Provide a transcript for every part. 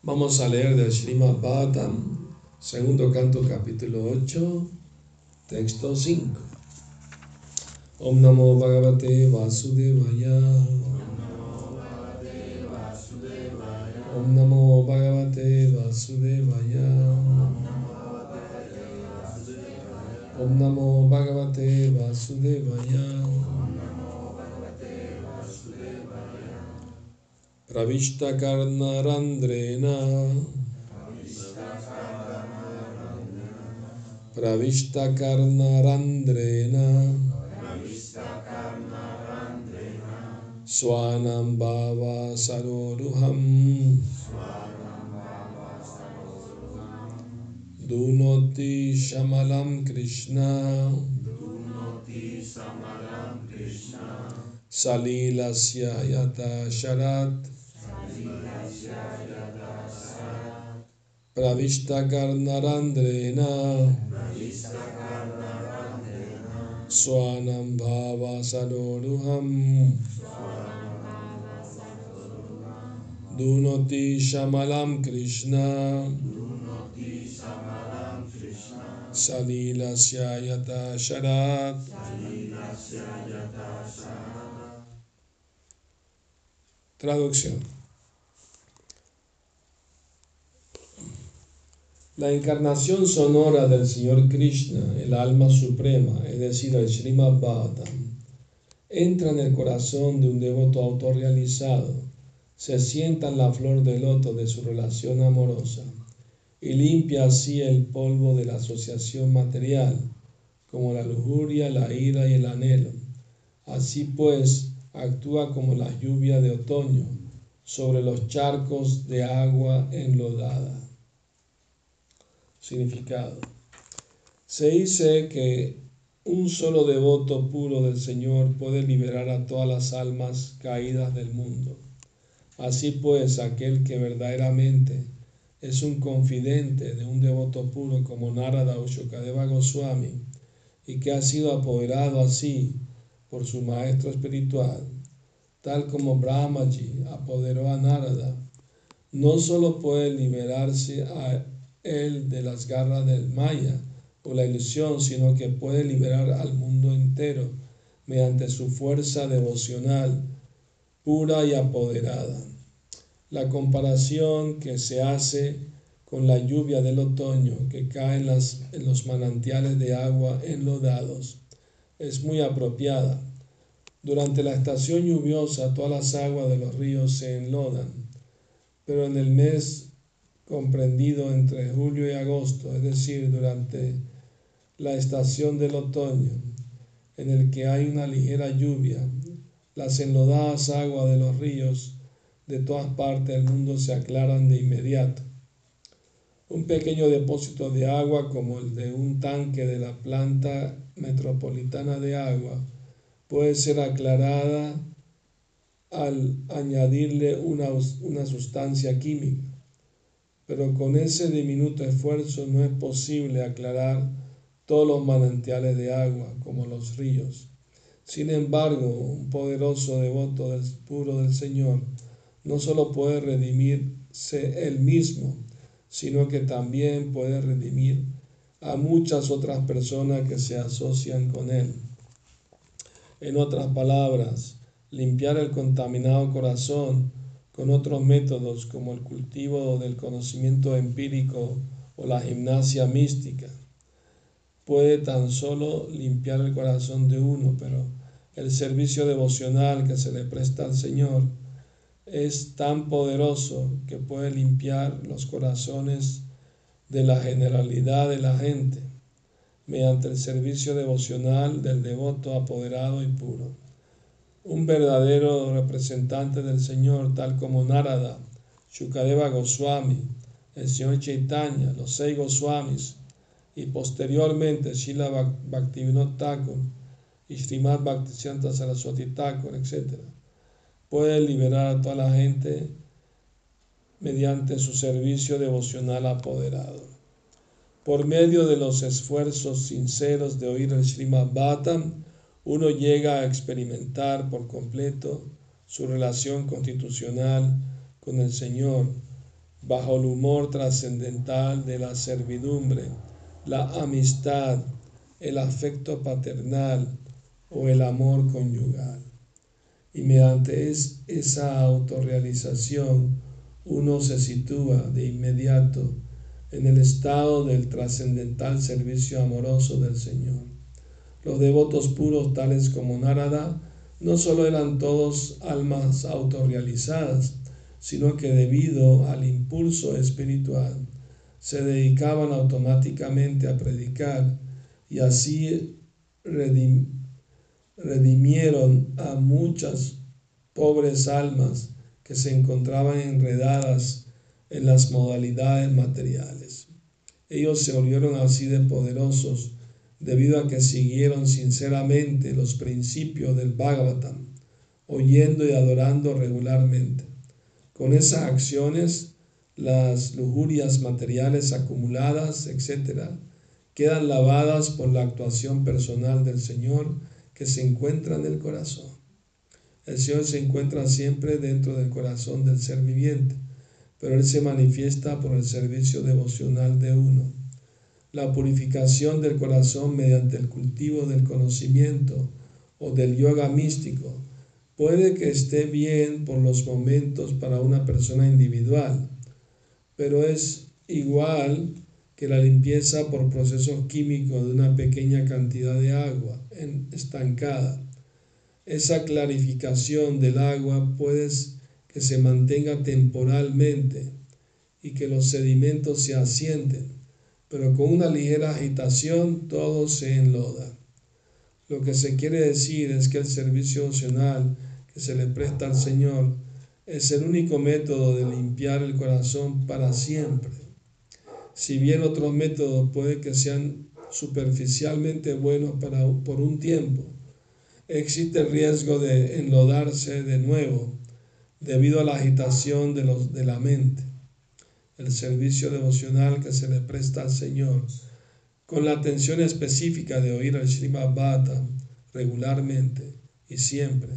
Vamos a leer del Srimad Bhattam, segundo canto, capítulo 8, texto 5. Om Namo Bhagavate Vasudevaya. Om Namo Bhagavate Vasudevaya. Om Namo Bhagavate Vasudevaya. Pravishta Karnarandrena Pravishta Karnarandrena Swanam Bhava Saroruham Dunoti Shamalam Krishna. Salilasya Yata Sharat Pravishta Karnarandrena. Swanam Bhava Saroruham Dunoti Shamalam Krishna. Salilasya Yata Sharat. Traducción La encarnación sonora del Señor Krishna, el alma suprema, es decir, el Srimad Bhattam, entra en el corazón de un devoto autorrealizado, se sienta en la flor de loto de su relación amorosa y limpia así el polvo de la asociación material, como la lujuria, la ira y el anhelo. Así pues, actúa como la lluvia de otoño sobre los charcos de agua enlodada. Significado. Se dice que un solo devoto puro del Señor puede liberar a todas las almas caídas del mundo. Así pues, aquel que verdaderamente es un confidente de un devoto puro como Narada o Shukadeva Goswami y que ha sido apoderado así por su maestro espiritual, tal como Brahmaji apoderó a Narada, no solo puede liberarse a él de las garras del Maya o la ilusión, sino que puede liberar al mundo entero mediante su fuerza devocional pura y apoderada. La comparación que se hace con la lluvia del otoño que cae en, las, en los manantiales de agua enlodados es muy apropiada. Durante la estación lluviosa todas las aguas de los ríos se enlodan, pero en el mes comprendido entre julio y agosto, es decir, durante la estación del otoño, en el que hay una ligera lluvia, las enlodadas aguas de los ríos de todas partes del mundo se aclaran de inmediato. Un pequeño depósito de agua como el de un tanque de la planta metropolitana de agua puede ser aclarada al añadirle una, una sustancia química pero con ese diminuto esfuerzo no es posible aclarar todos los manantiales de agua como los ríos. Sin embargo, un poderoso devoto del puro del Señor no solo puede redimirse él mismo, sino que también puede redimir a muchas otras personas que se asocian con él. En otras palabras, limpiar el contaminado corazón con otros métodos como el cultivo del conocimiento empírico o la gimnasia mística. Puede tan solo limpiar el corazón de uno, pero el servicio devocional que se le presta al Señor es tan poderoso que puede limpiar los corazones de la generalidad de la gente mediante el servicio devocional del devoto apoderado y puro un verdadero representante del Señor, tal como Narada, Shukadeva Goswami, el Señor Chaitanya, los seis Goswamis, y posteriormente Shila Bhaktivinoda Thakur y Srimad Bhaktisiddhanta Saraswati Thakur, etc. Puede liberar a toda la gente mediante su servicio devocional apoderado. Por medio de los esfuerzos sinceros de oír el Srimad Bhattam, uno llega a experimentar por completo su relación constitucional con el Señor bajo el humor trascendental de la servidumbre, la amistad, el afecto paternal o el amor conyugal. Y mediante esa autorrealización uno se sitúa de inmediato en el estado del trascendental servicio amoroso del Señor. Los devotos puros tales como Narada no solo eran todos almas autorrealizadas, sino que debido al impulso espiritual se dedicaban automáticamente a predicar y así redimieron a muchas pobres almas que se encontraban enredadas en las modalidades materiales. Ellos se volvieron así de poderosos debido a que siguieron sinceramente los principios del Bhagavatam, oyendo y adorando regularmente. Con esas acciones, las lujurias materiales acumuladas, etc., quedan lavadas por la actuación personal del Señor que se encuentra en el corazón. El Señor se encuentra siempre dentro del corazón del ser viviente, pero Él se manifiesta por el servicio devocional de uno la purificación del corazón mediante el cultivo del conocimiento o del yoga místico puede que esté bien por los momentos para una persona individual, pero es igual que la limpieza por procesos químicos de una pequeña cantidad de agua estancada. Esa clarificación del agua puede que se mantenga temporalmente y que los sedimentos se asienten pero con una ligera agitación todo se enloda. Lo que se quiere decir es que el servicio opcional que se le presta al Señor es el único método de limpiar el corazón para siempre. Si bien otros métodos puede que sean superficialmente buenos para, por un tiempo, existe el riesgo de enlodarse de nuevo debido a la agitación de, los, de la mente el servicio devocional que se le presta al Señor, con la atención específica de oír al Srimad regularmente y siempre,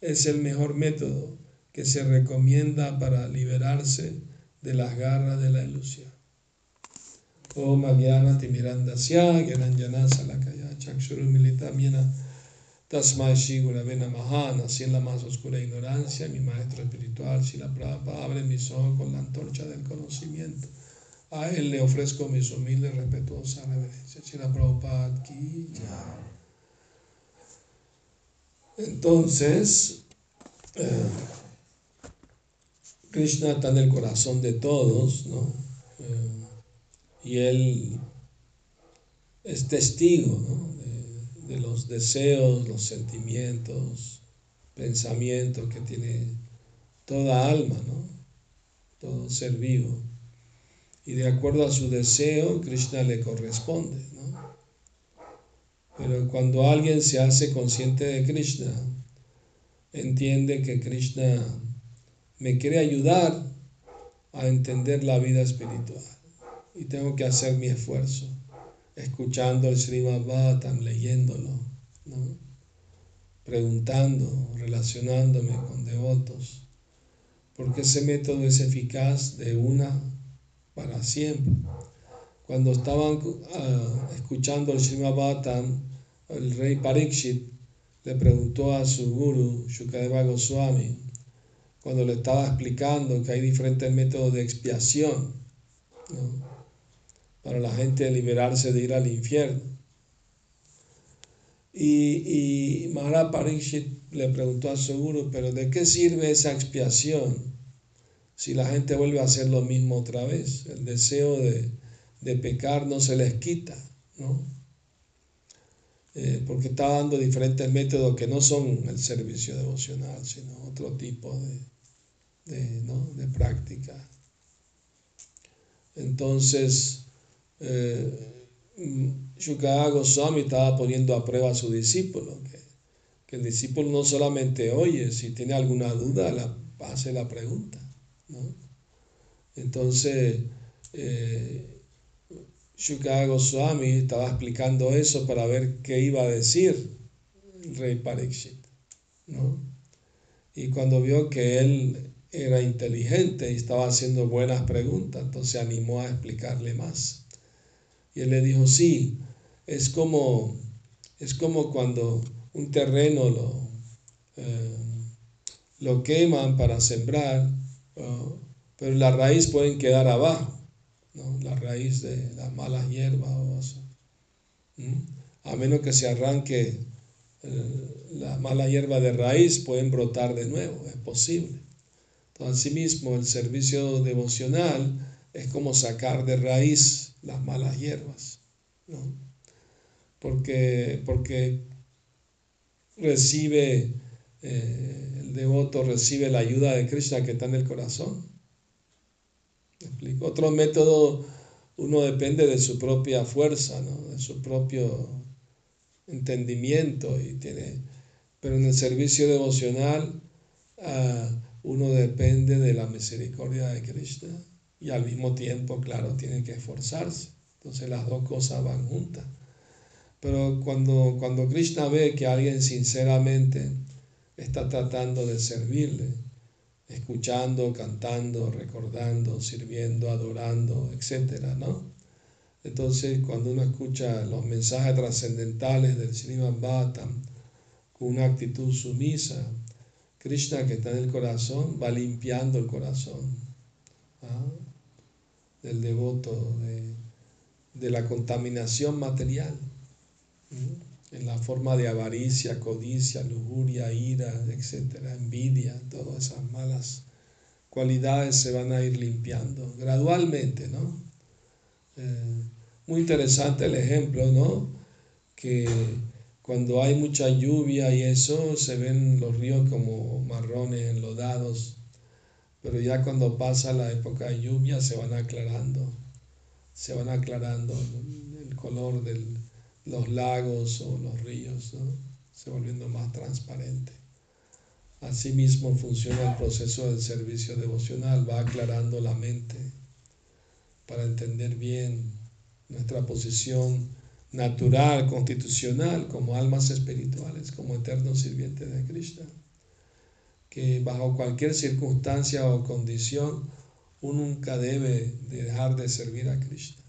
es el mejor método que se recomienda para liberarse de las garras de la ilusión. Om Agyana Timirandasya Gyananjana Salakaya Chakshuru Militamyana Tasmai Shigura Namaha, nací en la más oscura ignorancia, mi maestro espiritual, la Prabhupada, abre mis ojos con la antorcha del conocimiento. A él le ofrezco mis humildes, respetuosas reverencias. Sila Prabhupada aquí. Entonces, eh, Krishna está en el corazón de todos, ¿no? Eh, y él es testigo, ¿no? De los deseos, los sentimientos, pensamientos que tiene toda alma, ¿no? todo ser vivo. Y de acuerdo a su deseo, Krishna le corresponde. ¿no? Pero cuando alguien se hace consciente de Krishna, entiende que Krishna me quiere ayudar a entender la vida espiritual y tengo que hacer mi esfuerzo escuchando el Srimad Bhattam, leyéndolo, preguntando, relacionándome con devotos, porque ese método es eficaz de una para siempre. Cuando estaban ah, escuchando el Srimad Bhattam, el rey Parikshit le preguntó a su guru, Shukadeva Goswami, cuando le estaba explicando que hay diferentes métodos de expiación, para la gente liberarse de ir al infierno. Y, y Maharaj le preguntó a su guru, pero ¿de qué sirve esa expiación si la gente vuelve a hacer lo mismo otra vez? El deseo de, pecar no se les quita, ¿no? Eh, porque está dando diferentes métodos que no son el servicio devocional, sino otro tipo de, de, ¿no? de práctica. Entonces, eh, Goswami estaba poniendo a prueba a su discípulo, que, el discípulo no solamente oye, si tiene alguna duda, la, hace la pregunta. Entonces, eh, Goswami estaba explicando eso para ver qué iba a decir el rey Parikshit. Y cuando vio que él era inteligente y estaba haciendo buenas preguntas, entonces animó a explicarle más. Y él le dijo, sí, es como, es como cuando un terreno lo, eh, lo queman para sembrar, pero la raíz pueden quedar abajo, la raíz de las malas hierbas. A menos que se arranque eh, la mala hierba de raíz, pueden brotar de nuevo, es posible. Entonces, asimismo, el servicio devocional es como sacar de raíz las malas hierbas, ¿no? porque, porque recibe, eh, el devoto recibe la ayuda de Krishna que está en el corazón. Otro método, uno depende de su propia fuerza, ¿no? de su propio entendimiento y tiene, pero en el servicio devocional ah, uno depende de la misericordia de Krishna y al mismo tiempo, claro, tiene que esforzarse. Entonces las dos cosas van juntas. Pero cuando, cuando Krishna ve que alguien sinceramente está tratando de servirle, escuchando, cantando, recordando, sirviendo, adorando, etcétera, ¿no? Entonces, cuando uno escucha los mensajes trascendentales del Srimad Bhattam con una actitud sumisa, Krishna que está en el corazón va limpiando el corazón ¿ah? Del devoto, de, de la contaminación material en la forma de avaricia, codicia, lujuria, ira, etcétera, envidia, todas esas malas cualidades se van a ir limpiando gradualmente, ¿no? Eh, muy interesante el ejemplo, ¿no? Que cuando hay mucha lluvia y eso, se ven los ríos como marrones, enlodados, pero ya cuando pasa la época de lluvia se van aclarando, se van aclarando el color del, los lagos o los ríos, se volviendo más transparente. Asimismo funciona el proceso del servicio devocional, va aclarando la mente para entender bien nuestra posición natural, constitucional, como almas espirituales, como eternos sirvientes de Krishna. Que bajo cualquier circunstancia o condición uno nunca debe dejar de servir a Krishna,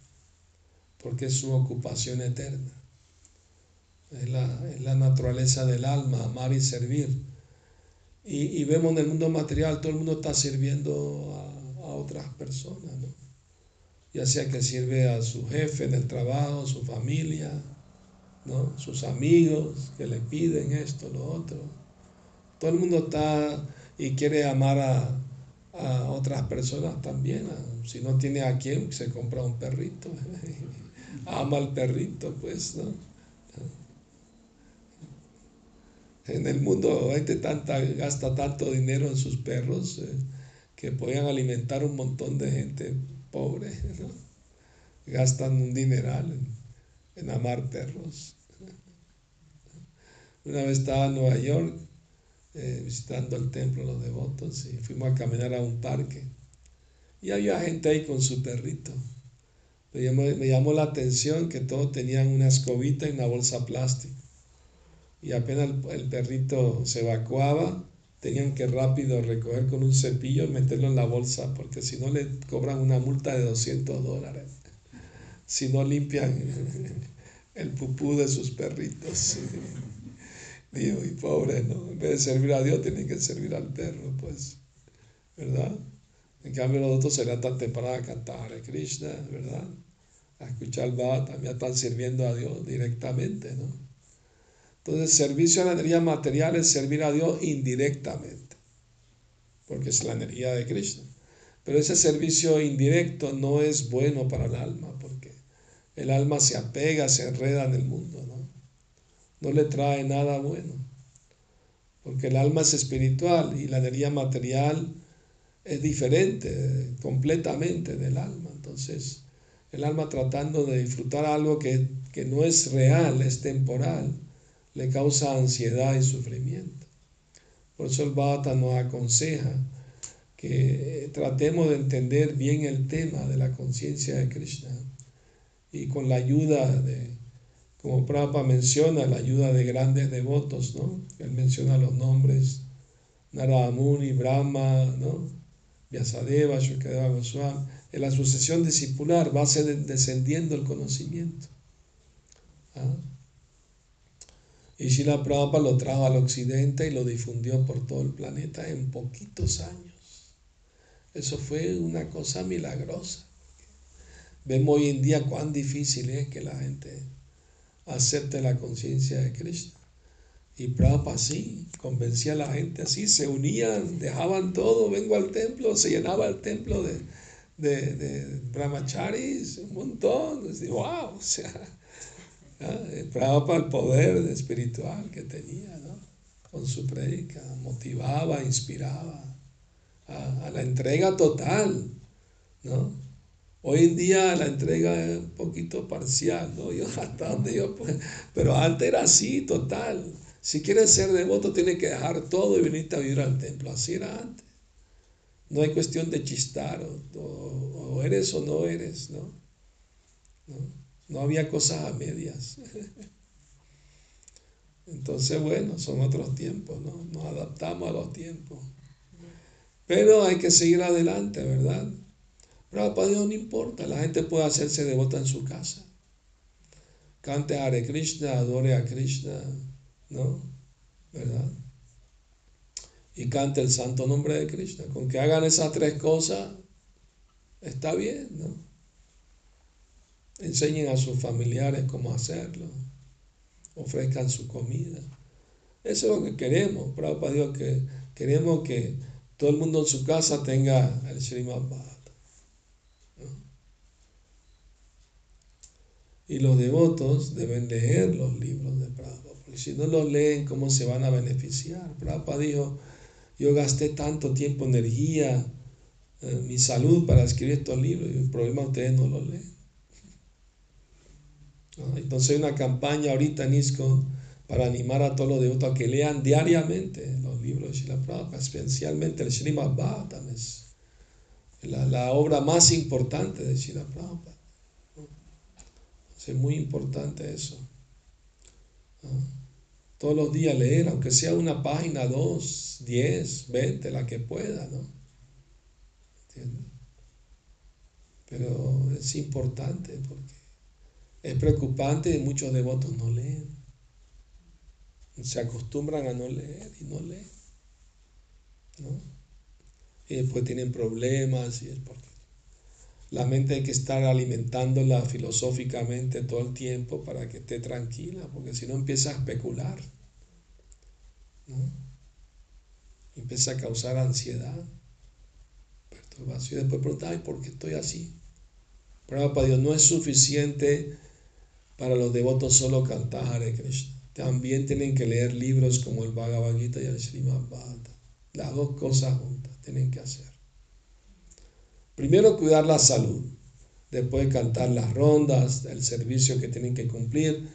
porque es su ocupación eterna. Es la, naturaleza del alma, amar y servir. Y, vemos en el mundo material, todo el mundo está sirviendo a, a otras personas, ¿no? ya sea que sirve a su jefe en el trabajo, su familia, ¿no? sus amigos que le piden esto, lo otro. Todo el mundo está y quiere amar a, a otras personas también. Si no tiene a quien, se compra un perrito. Ama al perrito, pues, ¿no? En el mundo gente tanta, gasta tanto dinero en sus perros eh, que pueden alimentar un montón de gente pobre. Gastan un dineral en, amar perros. Una vez estaba en Nueva York eh, visitando el templo los devotos y fuimos a caminar a un parque. Y había gente ahí con su perrito. Me llamó, me llamó la atención que todos tenían una escobita y una bolsa plástica y apenas el, perrito se evacuaba, tenían que rápido recoger con un cepillo y meterlo en la bolsa, porque si no le cobran una multa de 200 dólares, si no limpian el pupú de sus perritos. Digo, y pobre, ¿no? En vez de servir a Dios, tienen que servir al perro, pues, ¿verdad? En cambio, los otros se tan temprano a cantar a Krishna, ¿verdad? A escuchar va también están sirviendo a Dios directamente, ¿no? Entonces, servicio a la energía material es servir a Dios indirectamente, porque es la energía de Krishna. Pero ese servicio indirecto no es bueno para el alma, porque el alma se apega, se enreda en el mundo, ¿no? No le trae nada bueno, porque el alma es espiritual y la energía material es diferente completamente del alma. Entonces, el alma tratando de disfrutar algo que, que no es real, es temporal, le causa ansiedad y sufrimiento. Por eso el Bhata nos aconseja que tratemos de entender bien el tema de la conciencia de Krishna y con la ayuda de, como Prabhupada menciona, la ayuda de grandes devotos, ¿no? Él menciona los nombres Narada Muni, Brahma, ¿no? Vyasadeva, Shukadeva Goswami. En la sucesión discipular va descendiendo el conocimiento. ¿ah? Y Shila Prabhupada lo trajo al occidente y lo difundió por todo el planeta en poquitos años. Eso fue una cosa milagrosa. Vemos hoy en día cuán difícil es que la gente acepte la conciencia de Krishna. Y Prabhupada sí, convencía a la gente así, se unían, dejaban todo, vengo al templo, se llenaba el templo de, de, de brahmacharis, un montón. wow, o sea, Prabhupada el poder espiritual que tenía, ¿no? Con su predica, motivaba, inspiraba a, la entrega total, ¿no? Hoy en día la entrega es un poquito parcial, ¿no? Yo hasta donde yo, pues, pero antes era así, total. Si quieres ser devoto, tienes que dejar todo y venirte a vivir al templo. Así era antes. No hay cuestión de chistar, o, eres o no eres, ¿no? ¿no? había cosas a medias. Entonces, bueno, son otros tiempos, ¿no? Nos adaptamos a los tiempos. Pero hay que seguir adelante, ¿verdad? Pero para Dios no importa, la gente puede hacerse devota en su casa. Cante Hare Krishna, adore a Krishna, ¿no? ¿Verdad? Y cante el santo nombre de Krishna. Con que hagan esas tres cosas, está bien, ¿no? Enseñen a sus familiares cómo hacerlo. Ofrezcan su comida. Eso es lo que queremos, para Dios, que queremos que todo el mundo en su casa tenga el Srimad Y los devotos deben leer los libros de Prabhupada, porque si no los leen, ¿cómo se van a beneficiar? Prabhupada dijo, yo gasté tanto tiempo, energía, eh, mi salud para escribir estos libros y el problema ustedes no los leen. Entonces hay una campaña ahorita en ISKCON para animar a todos los devotos a que lean diariamente los libros de Srila Prabhupada, especialmente el Srimad Bhagavatam, es la, obra más importante de Srila Prabhupada. Es muy importante eso. Todos los días leer, aunque sea una página, dos, diez, veinte, la que pueda, ¿no? Pero es importante porque es preocupante y muchos devotos no leen se acostumbran a no leer y no leen. ¿no? Y después tienen problemas y es porque la mente hay que estar alimentándola filosóficamente todo el tiempo para que esté tranquila, porque si no empieza a especular. ¿no? Empieza a causar ansiedad, perturbación. Y después pregunta, ay, ¿por qué estoy así? Pero para Dios no es suficiente para los devotos solo cantar Hare Krishna. También tienen que leer libros como el Bhagavad Gita y el Srimad Bhagavatam. Las dos cosas juntas tienen que hacer. Primero cuidar la salud, después cantar las rondas, el servicio que tienen que cumplir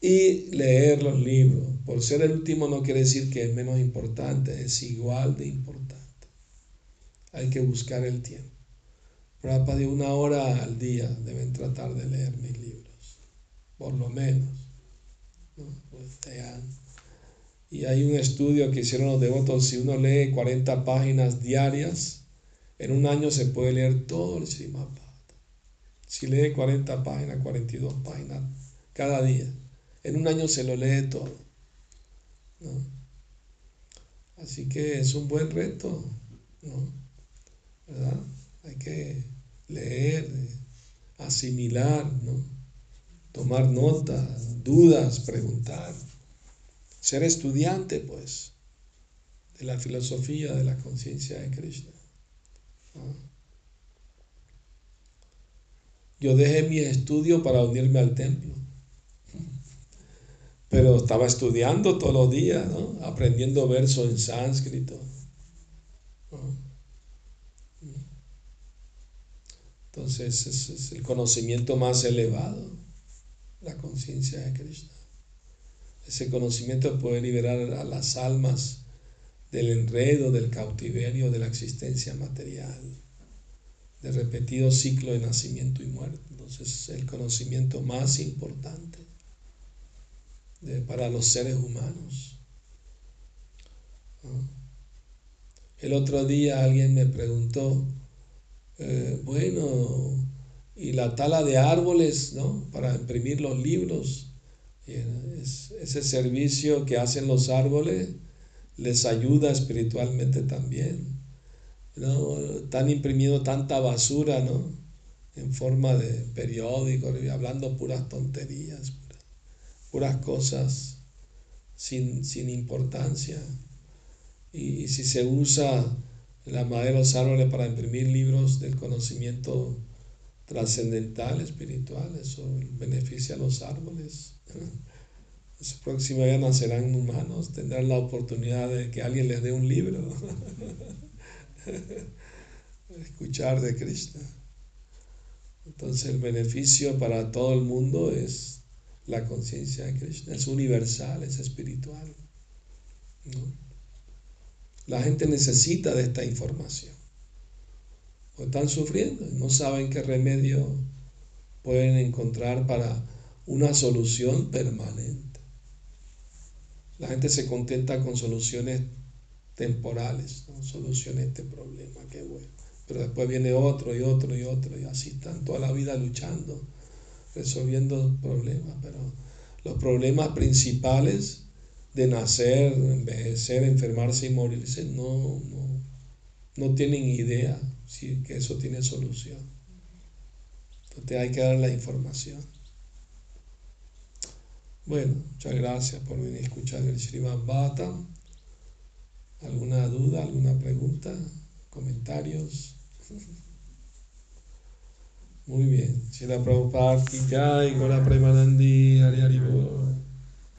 y leer los libros. Por ser el último no quiere decir que es menos importante, es igual de importante. Hay que buscar el tiempo. Para de una hora al día deben tratar de leer mis libros, por lo menos. Pues, y hay un estudio que hicieron los devotos, si uno lee 40 páginas diarias, en un año se puede leer todo el Srimad Si lee 40 páginas, 42 páginas cada día, en un año se lo lee todo. Así que es un buen reto, ¿no? ¿verdad? Hay que leer, asimilar, ¿no? tomar nota, dudas, preguntar, ser estudiante, pues, de la filosofía de la conciencia de Krishna. Yo dejé mi estudio para unirme al templo, pero estaba estudiando todos los días, ¿no? aprendiendo versos en sánscrito. Entonces, es el conocimiento más elevado la conciencia de Krishna. Ese conocimiento puede liberar a las almas del enredo, del cautiverio, de la existencia material, del repetido ciclo de nacimiento y muerte. Entonces, es el conocimiento más importante para los seres humanos. El otro día alguien me preguntó, eh, bueno, y la tala de árboles, ¿no? Para imprimir los libros. ese servicio que hacen los árboles les ayuda espiritualmente también. ¿no? Están imprimiendo tanta basura, ¿no? En forma de periódico, hablando puras tonterías, puras, cosas sin, sin importancia. Y, si se usa la madera de los árboles para imprimir libros del conocimiento trascendental, espiritual, eso beneficia a los árboles. Su próximo día nacerán humanos, tendrán la oportunidad de que alguien les dé un libro. Escuchar de Krishna. Entonces el beneficio para todo el mundo es la conciencia de Krishna, es universal, es espiritual. La gente necesita de esta información. O están sufriendo, no saben qué remedio pueden encontrar para una solución permanente. La gente se contenta con soluciones temporales, ¿no? soluciones este problema, qué bueno. Pero después viene otro y otro y otro, y así están toda la vida luchando, resolviendo problemas. Pero los problemas principales de nacer, envejecer, enfermarse y morirse, no, no, no tienen idea si que eso tiene solución. Entonces hay que dar la información. Bueno, muchas gracias por venir a escuchar el Srimad Bhattan. ¿Alguna duda, alguna pregunta, comentarios? Muy bien. Si la Prabhupada, Jai, con la Premanandi, Hari